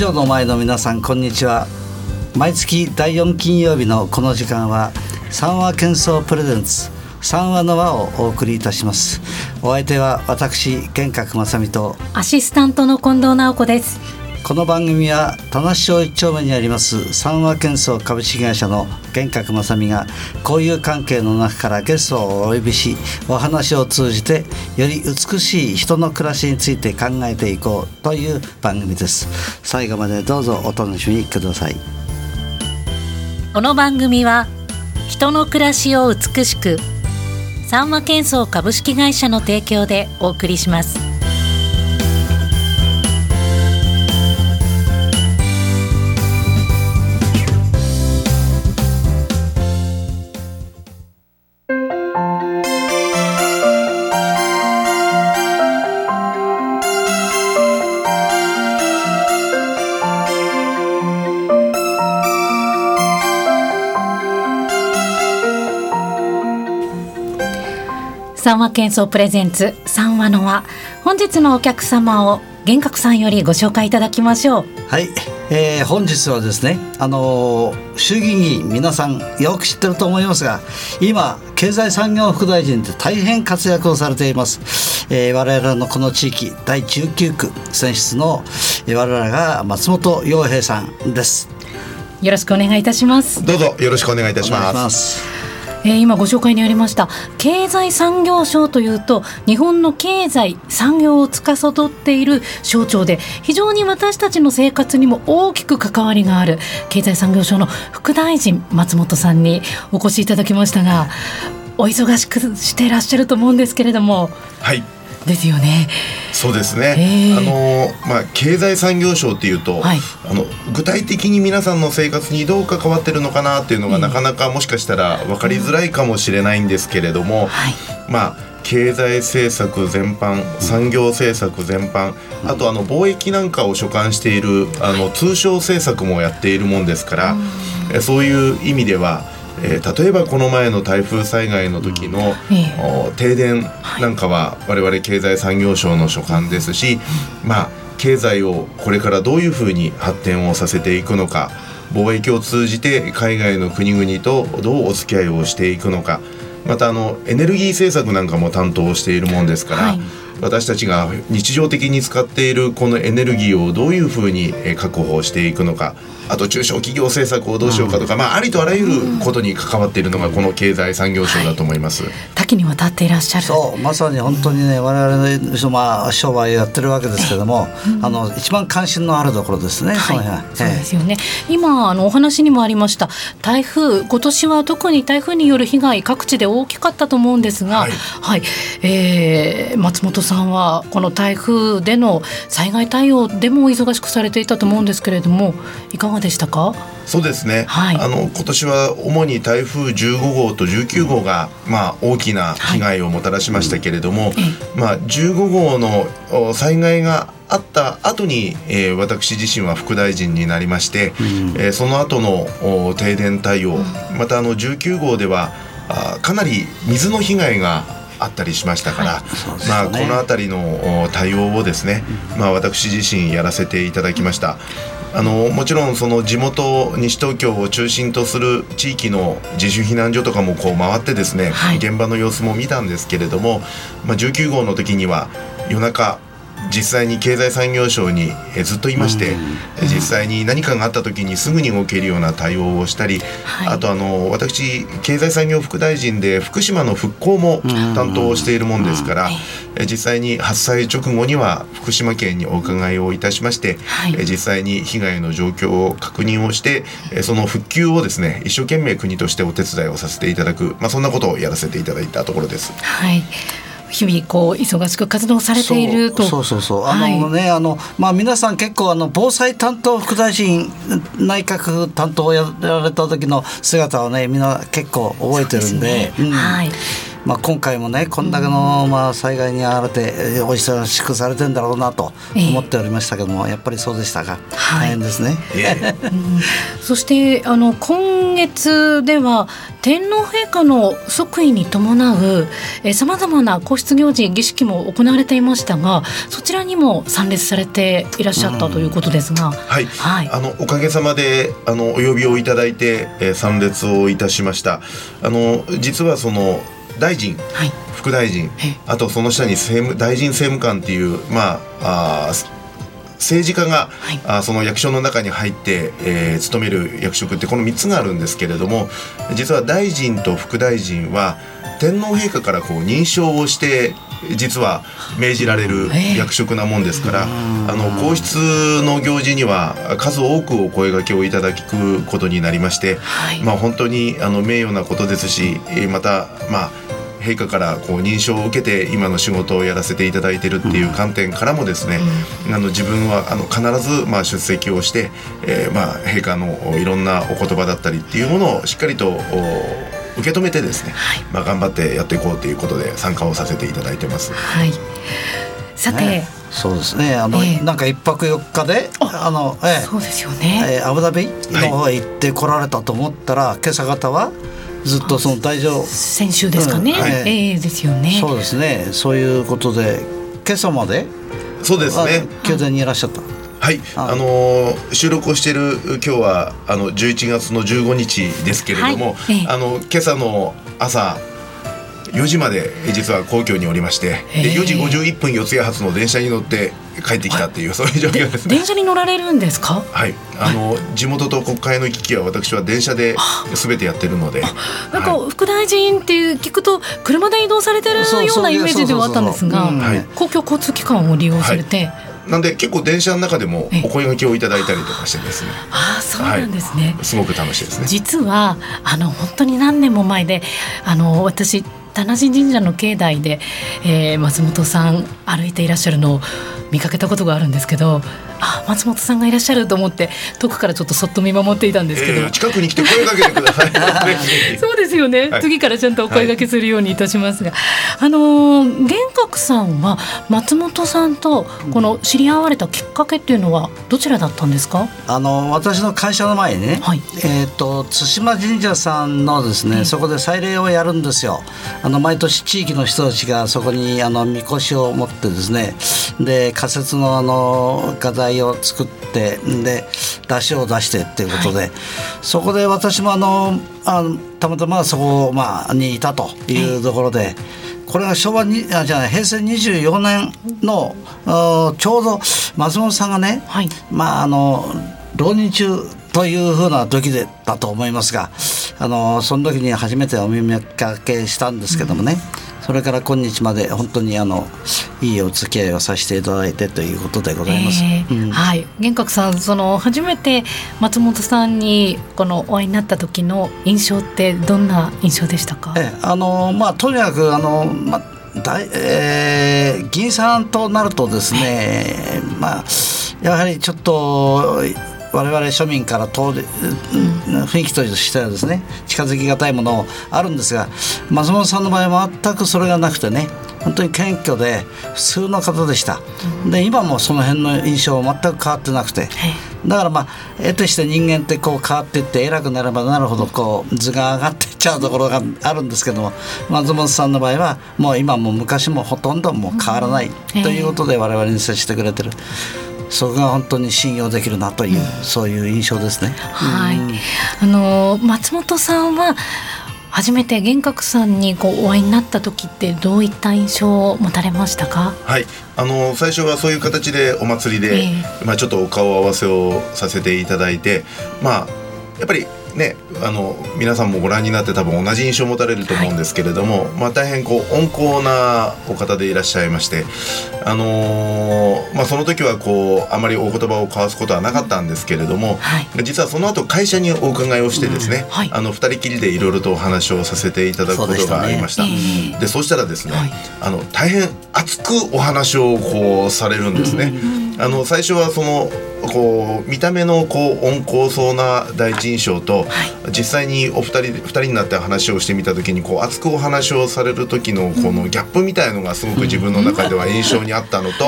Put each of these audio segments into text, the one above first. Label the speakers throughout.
Speaker 1: ジオの前の皆さんこんにちは。毎月第4金曜日のこの時間は三和喧騒プレゼンツ三和の輪をお送りいたします。お相手は私玄格正美と
Speaker 2: アシスタントの近藤直子です。
Speaker 1: この番組は田無町一丁目にあります三和建装株式会社の玄格正美が交友関係の中からゲストをお呼びしお話を通じてより美しい人の暮らしについて考えていこうという番組です。最後までどうぞお楽しみください。
Speaker 2: この番組は人の暮らしを美しく三和建装株式会社の提供でお送りします。三話喧騒プレゼンツ三話の輪。本日のお客様を玄格さんよりご紹介いただきましょう。
Speaker 1: はい、えー、本日はですねあのー、衆議院議員皆さんよく知ってると思いますが今経済産業副大臣で大変活躍をされています、えー、我々のこの地域第19区選出の、えー、我々が松本洋平さんです。
Speaker 2: よろしくお願いいたします。
Speaker 3: どうぞよろしくお願いいたします
Speaker 2: えー、今ご紹介にありました経済産業省というと日本の経済産業を司っている省庁で非常に私たちの生活にも大きく関わりがある経済産業省の副大臣松本さんにお越しいただきましたがお忙しくしていらっしゃると思うんですけれども。
Speaker 3: はい
Speaker 2: ですよね。
Speaker 3: そうですね。あのまあ経済産業省っていうと、はい、あの具体的に皆さんの生活にどう関わってるのかなっていうのが、なかなかもしかしたら分かりづらいかもしれないんですけれども、はい、まあ。経済政策全般産業政策全般あとあの貿易なんかを所管しているあの通商政策もやっているもんですから、そういう意味ではえー、例えばこの前の台風災害の時の、うん、停電なんかは我々経済産業省の所管ですし、まあ経済をこれからどういうふうに発展をさせていくのか貿易を通じて海外の国々とどうお付き合いをしていくのかまたあのエネルギー政策なんかも担当しているもんですから、はい、私たちが日常的に使っているこのエネルギーをどういうふうに確保していくのかあと中小企業政策をどうしようかとか、うん、まあ、ありとあらゆることに関わっているのがこの経済産業省だと思います、はい、
Speaker 2: 多岐にわたっていらっしゃる。
Speaker 1: そうまさに本当にね我々の、まあ、商売やってるわけですけども、あの一番関心のあるところですね、
Speaker 2: はい、そうですよね。今あのお話にもありました。台風今年は特に台風による被害各地で大きかったと思うんですが、はい、はい、えー、松本さんはこの台風での災害対応でも忙しくされていたと思うんですけれどもいかがでしたか？
Speaker 3: そうですね、はい、あの今年は主に台風15号と19号が、まあ、大きな被害をもたらしましたけれども、はい、まあ、15号の災害があった後に、えー、私自身は副大臣になりまして、うん、えー、その後の停電対応、またあの19号ではあかなり水の被害があったりしましたから、はいね、まあ、この辺りの対応をですね、まあ、私自身やらせていただきました。あのもちろんその地元西東京を中心とする地域の自主避難所とかもこう回ってですね、はい、現場の様子も見たんですけれども、まあ、19号の時には夜中実際に経済産業省にずっといまして、実際に何かがあった時にすぐに動けるような対応をしたり、あとあの私経済産業副大臣で福島の復興も担当しているもんですから、実際に発災直後には福島県にお伺いをいたしまして、実際に被害の状況を確認をしてその復旧をですね一生懸命国としてお手伝いをさせていただく、まあ、そんなことをやらせていただいたところです。
Speaker 2: はい日々こう忙しく活動されていると。
Speaker 1: そうそうそうあのね、はい、あのまあ皆さん結構あの防災担当副大臣内閣担当をやられた時の姿をねみんな結構覚えてるんで、ね。うん、はいまあ、今回もねこんだけのまあ災害に遭われてお忙しくされてんだろうなと思っておりましたけども、やっぱりそうでしたが、大変ですね。
Speaker 2: そしてあの今月では天皇陛下の即位に伴うさまざまな皇室行事儀式も行われていましたがそちらにも参列されていらっしゃったということですが、
Speaker 3: はい、はい、あのおかげさまであのお呼びをいただいて、えー、参列をいたしました。あの実はその大臣、はい、副大臣あとその下に政務大臣政務官っていうまああ政治家が、はい、あその役所の中に入って、えー、務める役職ってこの3つがあるんですけれども実は大臣と副大臣は天皇陛下からこう認証をして実は命じられる役職なもんですから、あの皇室の行事には数多くお声がけをいただくことになりまして、はい、まあ本当にあの名誉なことですしまたまあ陛下からこう認証を受けて今の仕事をやらせていただいてるっていう観点からもですね、うん、あの自分はあの必ずまあ出席をして、えー、まあ陛下のいろんなお言葉だったりっていうものをしっかりと受け止めてですね、はい、まあ頑張ってやっていこうということで参加をさせていただいてます。
Speaker 2: はい、さて、ね
Speaker 1: そうですね。あの、えー、なんか一泊四日で、あの、
Speaker 2: えー、そうですよね。
Speaker 1: えー、アブダビの方へ行って来られたと思ったら、はい、今朝方はずっとその大乗
Speaker 2: 先週ですかね、うんはい、えー、ですよね。
Speaker 1: そうですね。そういうことで今朝まで
Speaker 3: そうですね。
Speaker 1: 宮殿にいらっしゃった、
Speaker 3: はい、あのー、収録をしている今日はあの11月の15日ですけれども、はい、あの今朝の朝4時まで実は皇居におりましてで4時51分四谷発の電車に乗って帰ってきたっていうそういう状況です
Speaker 2: ね。電車に乗られるんですか？
Speaker 3: はい。あの、はい、地元と国会の行き来は私は電車で全てやってるので
Speaker 2: なんか副大臣っていう聞くと車で移動されてるようなイメージではあったんですが公共交通機関を利用されて、はい
Speaker 3: なんで結構電車の中でもお声掛けをいただいたりとかしてですね。
Speaker 2: ああそうなんですね、
Speaker 3: はい、すごく楽しいですね。
Speaker 2: 実はあの本当に何年も前であの私田無神社の境内で、えー、松本さん歩いていらっしゃるのを見かけたことがあるんですけどあ松本さんがいらっしゃると思って遠くからちょっとそっと見守っていたんですけど、え
Speaker 3: ー、近くに来て声かけてください。
Speaker 2: そうですよね、はい、次からちゃんとお声掛けするようにいたしますが、はい、あの玄覚さんは松本さんとこの知り合われたきっかけっていうのはどちらだったんですか？
Speaker 1: あの私の会社の前にね、はい、えっ、ー、と対馬神社さんのですね、そこで祭礼をやるんですよ。あの毎年地域の人たちがそこにあのみこしを持ってですねで仮設のあの画材を作ってで出汁を出してっていうことで、はい、そこで私もあのあのたまたまそこ、まあ、にいたというところで。はい。これが昭和にあじゃあ平成24年のちょうど松本さんがね、はい、まああの浪人中というふうな時でだと思いますがあのその時に初めてお耳かけしたんですけどもね、うん。それから今日まで本当にあのいいお付き合いをさせていただいてということでございます。え
Speaker 2: ーうん、はい玄格さんその初めて松本さんにこのお会いになった時の印象ってどんな印象でしたか？
Speaker 1: えあのまあとにかくあのまあ大えー、議員さんとなるとですね、まあやはりちょっと我々庶民から遠い雰囲気としてはですね近づきがたいものあるんですが松本さんの場合は全くそれがなくてね本当に謙虚で普通の方でした、で今もその辺の印象は全く変わってなくて、だからまあ絵として人間ってこう変わっていって偉くなればなるほどこう図が上がっていっちゃうところがあるんですけども松本さんの場合はもう今も昔もほとんどもう変わらないということで我々に接してくれてる。そこが本当に信用できるなという、うん、そういう印象ですね。
Speaker 2: はい、あの松本さんは初めて玄格さんにこうお会いになった時ってどういった印象を持たれましたか？
Speaker 3: はい。あの最初はそういう形でお祭りで、えー、まあ、ちょっとお顔合わせをさせていただいてまあやっぱりね、あの皆さんもご覧になって多分同じ印象を持たれると思うんですけれども、はい、まあ、大変こう温厚なお方でいらっしゃいまして、あのー、まあ、その時はこうあまりお言葉を交わすことはなかったんですけれども、はい、実はその後会社にお伺いをしてですね、うんはい、あの2人きりでいろいろとお話をさせていただくことがありました。そで、ねそうしたらですね、あの大変熱くお話をこうされるんですね。あの最初はそのこう見た目のこう温厚そうな第一印象と、はい、実際にお二人二人になって話をしてみた時にこう熱くお話をされる時のこのギャップみたいのがすごく自分の中では印象にあったのと、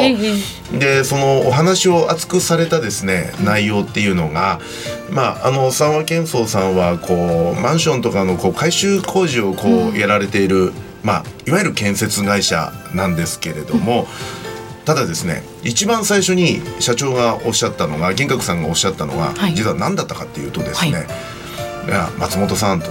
Speaker 3: でそのお話を熱くされたですね内容っていうのが、まああの三和建装さんはこうマンションとかのこう改修工事をこうやられている、まあいわゆる建設会社なんですけれども。ただですね一番最初に社長がおっしゃったのが玄格さんがおっしゃったのが、はい、実は何だったかっていうとですね、はい、松本さんと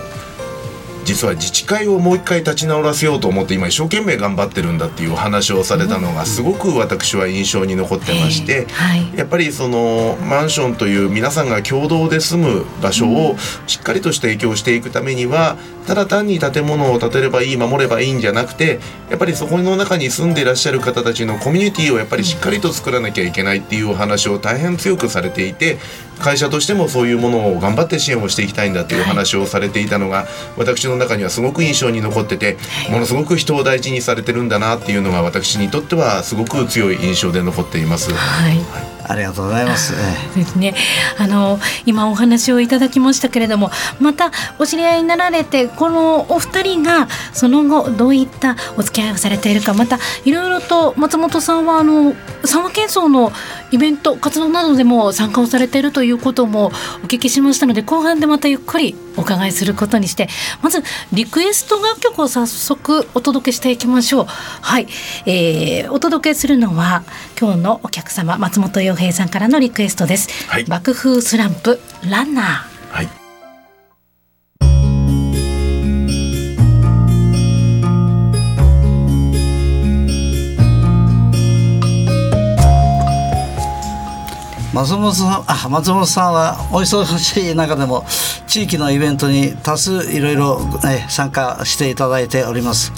Speaker 3: 実は自治会をもう一回立ち直らせようと思って今一生懸命頑張ってるんだっていうお話をされたのがすごく私は印象に残ってまして、やっぱりそのマンションという皆さんが共同で住む場所をしっかりとして提供していくためにはただ単に建物を建てればいい守ればいいんじゃなくてやっぱりそこの中に住んでいらっしゃる方たちのコミュニティをやっぱりしっかりと作らなきゃいけないっていうお話を大変強くされていて会社としてもそういうものを頑張って支援をしていきたいんだというお話をされていたのが私の中にはすごく印象に残っててものすごく人を大事にされてるんだなっていうのが私にとってはすごく強い印象で残っています。
Speaker 1: はい、はいありがとうございます。
Speaker 2: ですね。あの今お話をいただきましたけれども、またお知り合いになられてこのお二人がその後どういったお付き合いをされているか、またいろいろと松本さんはあの三和建装のイベント活動などでも参加をされているということもお聞きしましたので、後半でまたゆっくりお伺いすることにして、まずリクエスト楽曲を早速お届けしていきましょう。はい、えー、お届けするのは今日のお客様松本洋平さんからのリクエストです、はい、爆風スランプランナー
Speaker 1: 松本さんあ松本さんはお忙しい中でも地域のイベントに多数いろいろ、ね、参加していただいております。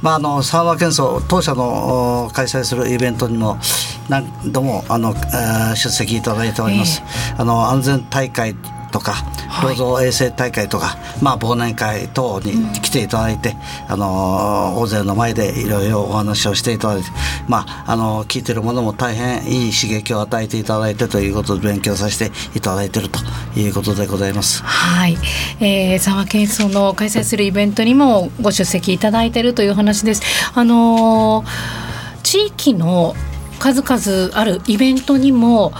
Speaker 1: まあ、あの三和県総当社の開催するイベントにも何度もあの、えー、出席いただいております。えー、あの安全大会とか労働衛生大会とか、はい、まあ、忘年会等に来ていただいて、うん、あの大勢の前でいろいろお話をしていただいて、まあ、あの聞いてるものも大変いい刺激を与えていただいてということで勉強させていただいているということでございます。
Speaker 2: はい、えー、沢県その開催するイベントにもご出席いただいているという話です。あの地域の数々あるイベントにも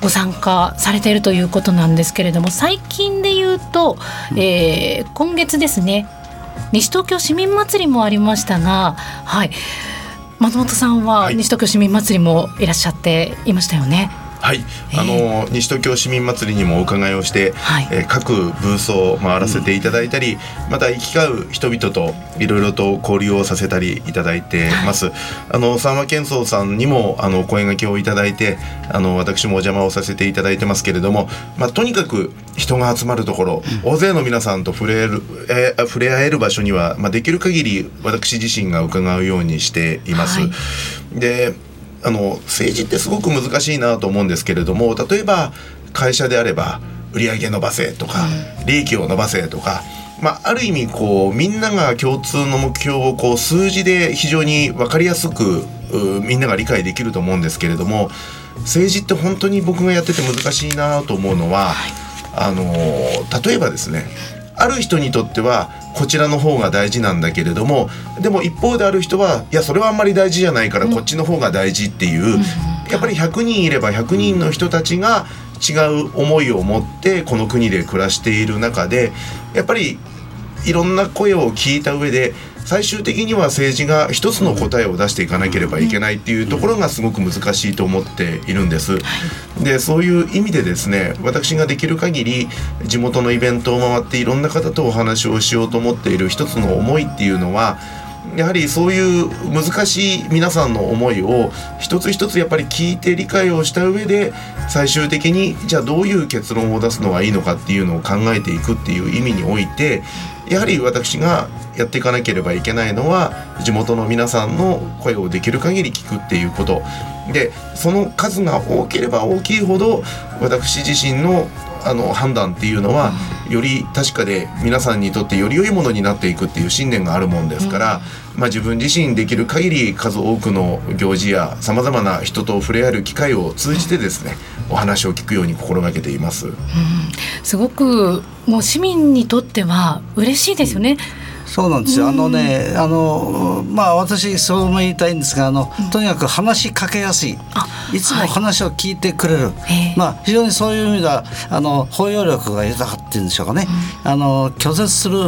Speaker 2: ご参加されているということなんですけれども最近で言うと、えー、今月ですね西東京市民祭りもありましたが、はい、松本さんは西東京市民祭りもいらっしゃっていましたよね。
Speaker 3: はい、あの西東京市民祭りにもお伺いをして、はい、えー、各ブースを回らせていただいたり、うん、また行き交う人々といろいろと交流をさせたりいただいてます。はい、あの三和健壮さんにもあの声掛けをいただいて、あの私もお邪魔をさせていただいてますけれども、まあとにかく人が集まるところ、うん、大勢の皆さんと触れる、えー、触れ合える場所には、まあできる限り私自身が伺うようにしています。はい、で。あの政治ってすごく難しいなと思うんですけれども例えば会社であれば売上伸ばせとか利益を伸ばせとか、まあ、ある意味こうみんなが共通の目標をこう数字で非常に分かりやすくみんなが理解できると思うんですけれども政治って本当に僕がやってて難しいなと思うのは、あの例えばですねある人にとってはこちらの方が大事なんだけれどもでも一方である人はいやそれはあんまり大事じゃないからこっちの方が大事っていう、やっぱり100人いれば100人の人たちが違う思いを持ってこの国で暮らしている中でやっぱりいろんな声を聞いた上で最終的には政治が一つの答えを出していかなければいけないっていうところがすごく難しいと思っているんです。でそういう意味でですね私ができる限り地元のイベントを回っていろんな方とお話をしようと思っている一つの思いっていうのはやはりそういう難しい皆さんの思いを一つ一つやっぱり聞いて理解をした上で最終的にじゃあどういう結論を出すのがいいのかっていうのを考えていくっていう意味においてやはり私がやっていかなければいけないのは地元の皆さんの声をできる限り聞くっていうこと。でその数が多ければ大きいほど私自身のあの判断っていうのはより確かで皆さんにとってより良いものになっていくっていう信念があるもんですから、まあ、自分自身できる限り数多くの行事やさまざまな人と触れ合える機会を通じてですねお話を聞くように心がけています。うん、
Speaker 2: すごくもう市民にとっては嬉しいですよね。うん
Speaker 1: そうなんですよ。あのね、あのまあ私そうも言いたいんですが、あの、とにかく話しかけやすい。いつも話を聞いてくれる。はい、まあ非常にそういう意味ではあの包容力が豊かっていうんでしょうかね。うん、あの拒絶する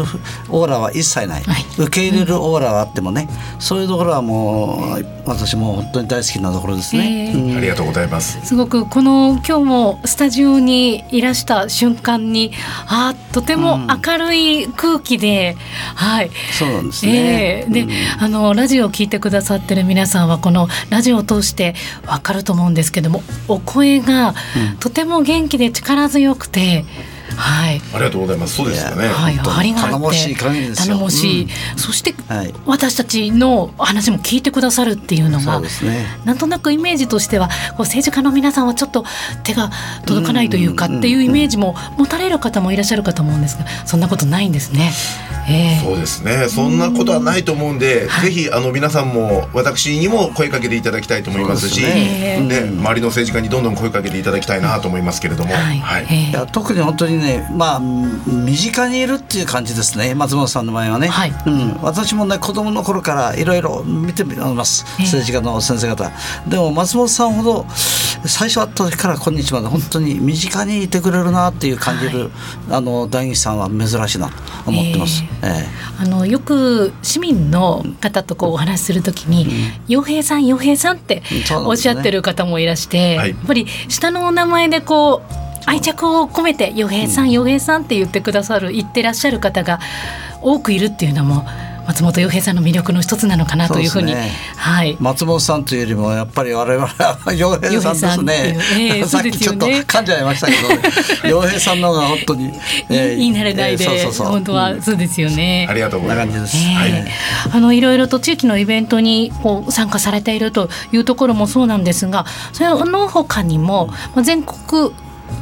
Speaker 1: オーラは一切ない。はい、受け入れるオーラはあってもね、そういうところはもう私も本当に大好きなところですね。
Speaker 3: うん、ありがとうございます。
Speaker 2: すごくこの今日もスタジオにいらした瞬間に、あとても明るい空気で、
Speaker 1: あはい、そうなんですね。
Speaker 2: えー、で、うん、あのラジオを聞いてくださってる皆さんはこのラジオを通してわかると思うんですけども、お声がとても元気で力強くて。はい、
Speaker 3: ありがとうございます。そうですよね。
Speaker 2: はい、ありが
Speaker 1: 頼もしい限りです
Speaker 2: 頼もしい、うん、そして、はい、私たちの話も聞いてくださるっていうのが、ね、なんとなくイメージとしては、こう政治家の皆さんはちょっと手が届かないというかっていうイメージも持たれる方もいらっしゃるかと思うんですが、そんなことないんですね。
Speaker 3: えー、そうですね。そんなことはないと思うんで、ぜひあの皆さんも私にも声かけていただきたいと思いますし、ね、ね、周りの政治家にどんどん声かけていただきたいなと思いますけれども、はい。
Speaker 1: はい、いや特に本当にね、まあ身近にいるっていう感じですね。松本さんの場合はね。はい、うん。私もね子供の頃からいろいろ見てみます。政治家の先生方。でも松本さんほど最初会った時から今日まで本当に身近にいてくれるなっていう感じる、はい、あの大吉さんは珍しいなと思ってます。えー、え
Speaker 2: ー、あのよく市民の方とこうお話しするときに「洋、うん、平さん洋平さん」っておっしゃってる方もいらして、ねはい、やっぱり下のお名前でこう愛着を込めて「洋平さん洋平さん」って言ってくださる言ってらっしゃる方が多くいるっていうのも松本洋平さんの魅力の一つなのかなというふうに、ね、はい、
Speaker 1: 松本さんというよりもやっぱり我々は 洋平さんですね。えー、さっきちょっと噛んじゃいましたけど、ね、洋平さんの方が本当に、
Speaker 2: えー、いい慣れないで、えー、そうそうそう。本当はそうですよね。
Speaker 3: うん、ありがとうございます。え。ー、
Speaker 2: はい、あのいろいろと地域のイベントにこう参加されているというところもそうなんですが、それの他にも、まあ、全国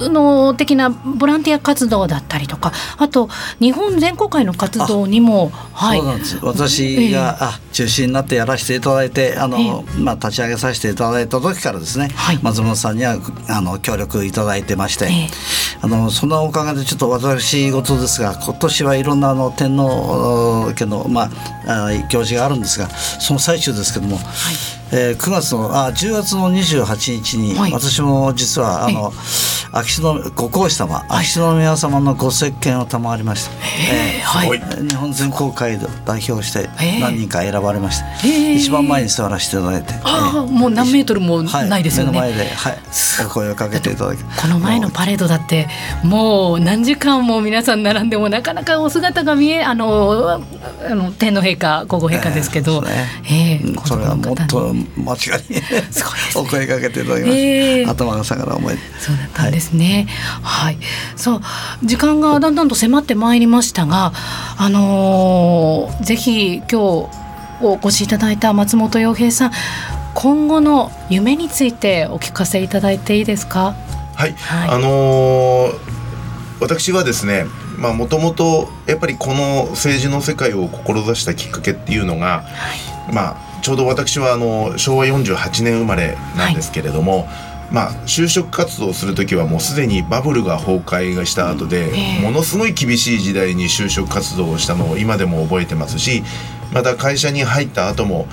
Speaker 2: の的なボランティア活動だったりとかあと日本全国会の活動にも、
Speaker 1: はい、私が、えー、あ中心になってやらせていただいてあの、えー、まあ、立ち上げさせていただいた時からですね、はい、松本さんにはあの協力いただいてまして、えー、あのそのおかげでちょっと私事ですが今年はいろんなあの天皇家の、まあ、行事があるんですがその最中ですけども、はいえー、9月のあ10月の28日に、はい、私も実はあの秋篠ご皇子様秋篠宮様のご石鹸を賜りました、えーはい、日本全国会で代表して何人か選ばれました、えー、一番前に座らせていただいて、
Speaker 2: ああもう何メートルもないですよね、
Speaker 1: はい、目の前で、はい、お声をかけていただき
Speaker 2: この前のパレードだってもう何時間も皆さん並んでもなかなかお姿が見えあのあの天皇陛下皇后陛下ですけど、
Speaker 1: えー、ねえー、それはもっと間違いに お声かけていただきました、えー、頭が下がる思い。
Speaker 2: そうだったんですね、はい、はい、そう時間がだんだんと迫ってまいりましたがあのー、ぜひ今日お越しいただいた松本洋平さん今後の夢についてお聞かせいただいていいですか？
Speaker 3: はい、はい、あのー、私はですねまあもともとやっぱりこの政治の世界を志したきっかけっていうのが、はい、まあちょうど私はあの昭和48年生まれなんですけれども、はい、まあ、就職活動する時はもうすでにバブルが崩壊した後で、ものすごい厳しい時代に就職活動をしたのを今でも覚えてますしまた会社に入った後も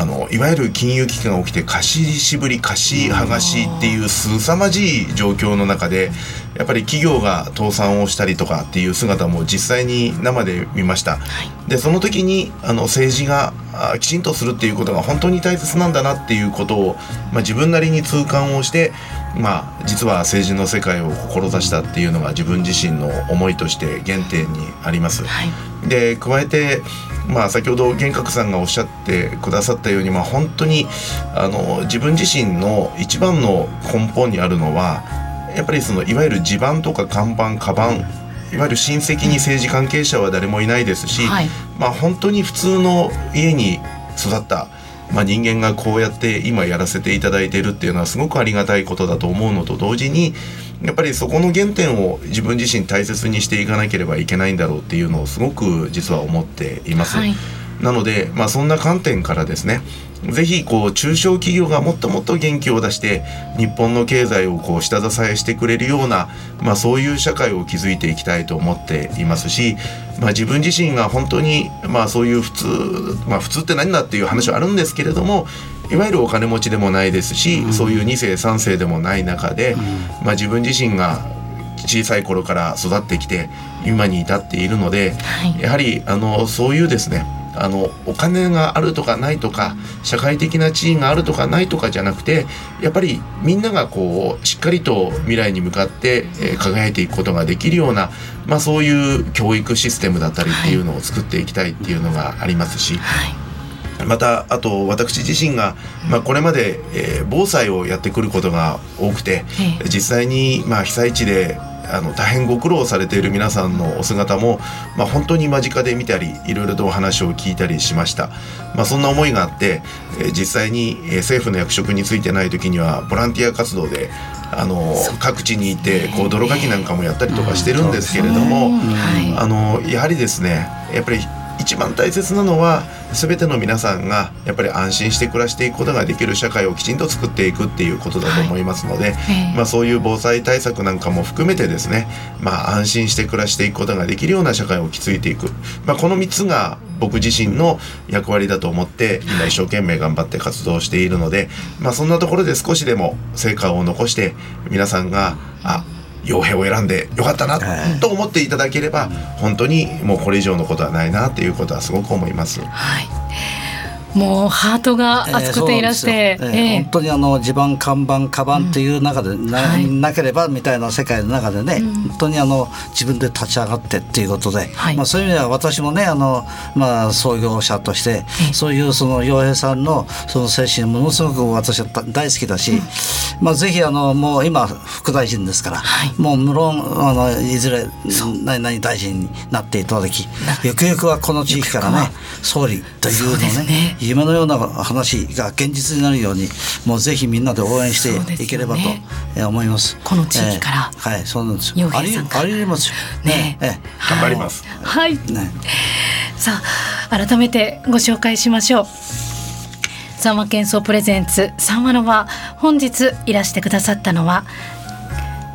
Speaker 3: あのいわゆる金融危機が起きて貸ししぶり貸し剥がしっていう凄まじい状況の中でやっぱり企業が倒産をしたりとかっていう姿も実際に生で見ました。はい、でその時にあの政治がきちんとするっていうことが本当に大切なんだなっていうことを、まあ、自分なりに痛感をして、まあ、実は政治の世界を志したっていうのが自分自身の思いとして原点にあります。はい、で加えてまあ、先ほど玄格さんがおっしゃってくださったように、まあ、本当にあの自分自身の一番の根本にあるのはやっぱりそのいわゆる地盤とか看板カバンいわゆる親戚に政治関係者は誰もいないですし、はい、まあ、本当に普通の家に育った、まあ、人間がこうやって今やらせていただいているっていうのはすごくありがたいことだと思うのと同時にやっぱりそこの原点を自分自身大切にしていかなければいけないんだろうっていうのをすごく実は思っています。はいなので、まあ、そんな観点からですねぜひこう中小企業がもっともっと元気を出して日本の経済をこう下支えしてくれるような、まあ、そういう社会を築いていきたいと思っていますし、まあ、自分自身が本当に、まあ、そういう普通、まあ、普通って何だっていう話はあるんですけれどもいわゆるお金持ちでもないですし、うん、そういう2世3世でもない中で、うん、まあ、自分自身が小さい頃から育ってきて今に至っているので、はい、やはりあのそういうですねあのお金があるとかないとか社会的な地位があるとかないとかじゃなくてやっぱりみんながこうしっかりと未来に向かって、えー、輝いていくことができるような、まあ、そういう教育システムだったりっていうのを作っていきたいっていうのがありますし。はいまたあと私自身が、まあ、これまで、えー、防災をやってくることが多くて、実際に、まあ、被災地であの大変ご苦労されている皆さんのお姿も、まあ、本当に間近で見たりいろいろとお話を聞いたりしました、まあ、そんな思いがあって、えー、実際に、えー、政府の役職についてない時にはボランティア活動であの各地にいてこう泥かきなんかもやったりとかしてるんですけれども、あのやはりですねやっぱり一番大切なのは全ての皆さんがやっぱり安心して暮らしていくことができる社会をきちんと作っていくっていうことだと思いますので、はい、まあ、そういう防災対策なんかも含めてですね、まあ、安心して暮らしていくことができるような社会を築いていく、まあ、この3つが僕自身の役割だと思って今一生懸命頑張って活動しているので、まあ、そんなところで少しでも成果を残して皆さんがあ傭兵を選んでよかったなと思っていただければ、本当にもうこれ以上のことはないなっていうことはすごく思います。
Speaker 2: はいもうハートが熱くていらして、
Speaker 1: えーえー、本当にあの地盤看板カバンっていう中でなはい、なければみたいな世界の中でね、うん、本当にあの自分で立ち上がってっていうことで、はい、まあ、そういう意味では私もねあの、まあ、創業者として、そういうその洋平さんのその精神ものすごく私は大好きだし、うん、まあ、ぜひあのもう今副大臣ですから、はい、もう無論あのいずれ何々大臣になっていただきゆくゆくはこの地域からね総理というのね夢のような話が現実になるようにもうぜひみんなで応援していければと思います。
Speaker 2: この地域から、
Speaker 1: えー、はいそうなんです
Speaker 2: よ。あり
Speaker 1: ありますよ。
Speaker 2: ね、
Speaker 3: えー、頑張ります。
Speaker 2: はい。ね、さあ改めてご紹介しましょう。三和健壮プレゼンツ三和の輪本日いらしてくださったのは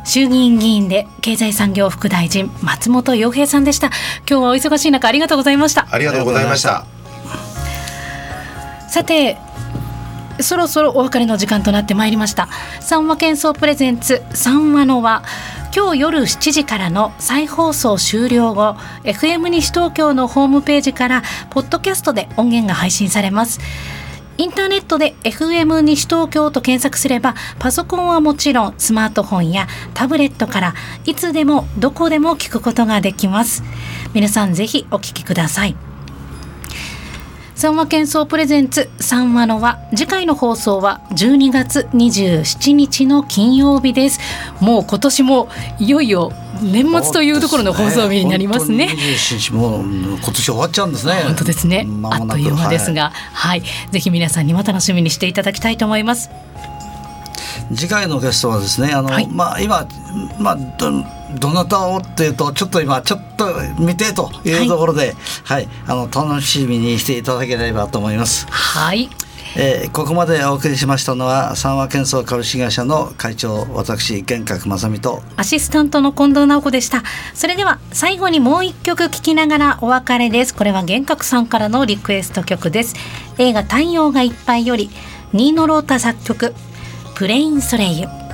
Speaker 2: 衆議院議員で経済産業副大臣松本洋平さんでした今日はお忙しい中ありがとうございました
Speaker 3: ありがとうございました
Speaker 2: さてそろそろお別れの時間となってまいりました。三和健壮プレゼンツ三和の輪。今日夜7時からの再放送終了後 FM 西東京のホームページからポッドキャストで音源が配信されます。インターネットで FM 西東京と検索すればパソコンはもちろんスマートフォンやタブレットからいつでもどこでも聞くことができます。皆さんぜひお聞きください。三和健壮プレゼンツ三和の輪次回の放送は12月27日の金曜日ですもう今年もいよいよ年末というところの放送日になりますね。
Speaker 1: すねもう今年終わっちゃうんですね。
Speaker 2: 本当ですね。あっという間ですが、はい、はい、ぜひ皆さんにも楽しみにしていただきたいと思います。
Speaker 1: 次回のゲストはですね、あの、はい、まあ今まあどどなたをっていうとちょっと今ちょっと見てというところで、はい、はい、あの楽しみにしていただければと思います。
Speaker 2: はい。
Speaker 1: えー、ここまでお送りしましたのは三和建装株式会社の会長私玄格正美と
Speaker 2: アシスタントの近藤直子でした。それでは最後にもう一曲聴きながらお別れです。これは玄格さんからのリクエスト曲です。映画太陽がいっぱいよりニーノロータ作曲プレインソレイユ。